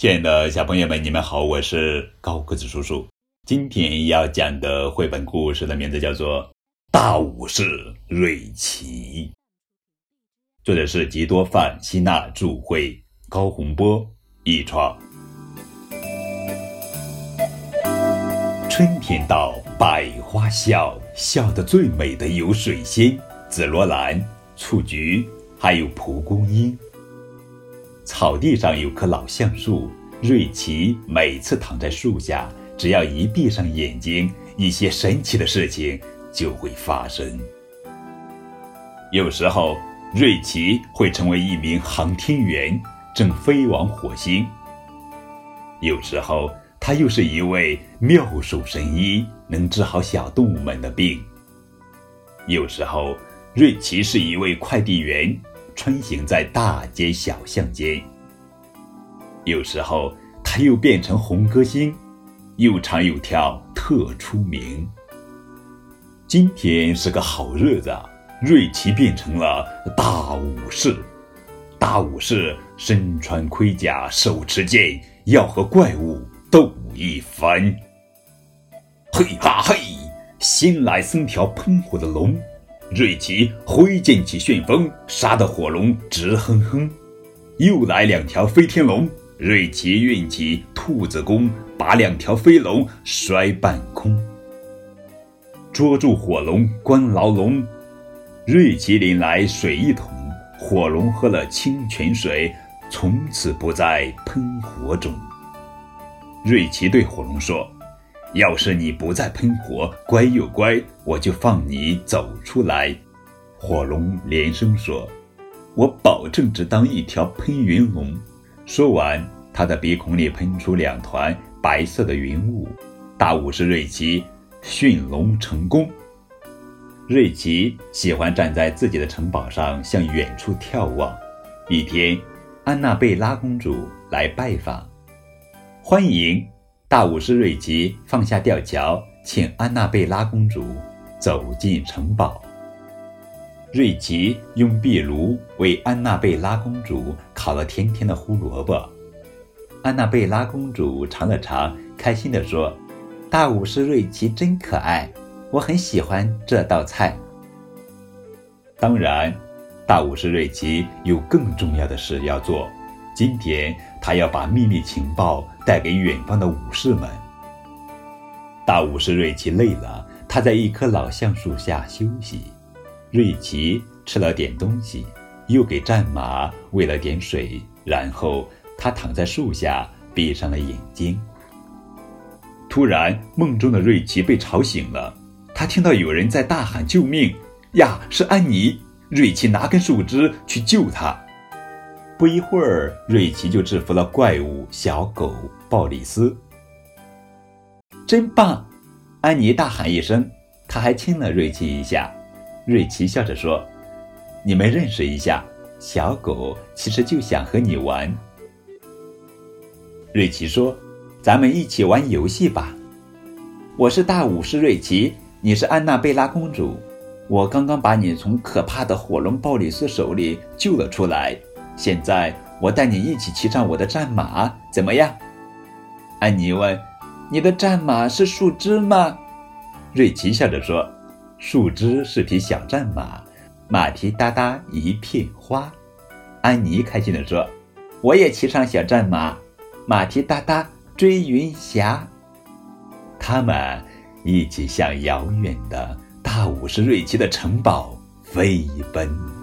亲爱的小朋友们，你们好，我是高个子叔叔。今天要讲的绘本故事的名字叫做《大武士瑞奇》，作者是吉多范希纳著，绘高洪波译创。春天到，百花笑，笑得最美的有水仙、紫罗兰、雏菊，还有蒲公英。草地上有棵老橡树，瑞奇每次躺在树下，只要一闭上眼睛，一些神奇的事情就会发生。有时候，瑞奇会成为一名航天员，正飞往火星；有时候，他又是一位妙手神医，能治好小动物们的病；有时候，瑞奇是一位快递员。穿行在大街小巷间，有时候他又变成红歌星，又唱又跳特出名。今天是个好日子，瑞奇变成了大武士。大武士身穿盔甲，手持剑，要和怪物斗一番。嘿哈嘿，新来三条喷火的龙。瑞奇挥剑起旋风，杀得火龙直哼哼。又来两条飞天龙，瑞奇运起兔子功，把两条飞龙摔半空。捉住火龙关牢笼，瑞奇拎来水一桶，火龙喝了清泉水，从此不再喷火种。瑞奇对火龙说。要是你不再喷火，乖又乖，我就放你走出来。火龙连声说：“我保证只当一条喷云龙。”说完，他的鼻孔里喷出两团白色的云雾。大武士瑞奇驯龙成功。瑞奇喜欢站在自己的城堡上向远处眺望。一天，安娜贝拉公主来拜访，欢迎。大武士瑞奇放下吊桥，请安娜贝拉公主走进城堡。瑞奇用壁炉为安娜贝拉公主烤了甜甜的胡萝卜。安娜贝拉公主尝了尝，开心地说：“大武士瑞奇真可爱，我很喜欢这道菜。”当然，大武士瑞奇有更重要的事要做。今天他要把秘密情报带给远方的武士们。大武士瑞奇累了，他在一棵老橡树下休息。瑞奇吃了点东西，又给战马喂了点水，然后他躺在树下，闭上了眼睛。突然，梦中的瑞奇被吵醒了，他听到有人在大喊救命：“呀，是安妮！”瑞奇拿根树枝去救她。不一会儿，瑞奇就制服了怪物小狗鲍里斯。真棒！安妮大喊一声，她还亲了瑞奇一下。瑞奇笑着说：“你们认识一下，小狗其实就想和你玩。”瑞奇说：“咱们一起玩游戏吧。我是大武士瑞奇，你是安娜贝拉公主。我刚刚把你从可怕的火龙鲍里斯手里救了出来。”现在我带你一起骑上我的战马，怎么样？安妮问：“你的战马是树枝吗？”瑞奇笑着说：“树枝是匹小战马，马蹄哒哒一片花。”安妮开心地说：“我也骑上小战马，马蹄哒哒追云霞。”他们一起向遥远的大武士瑞奇的城堡飞奔。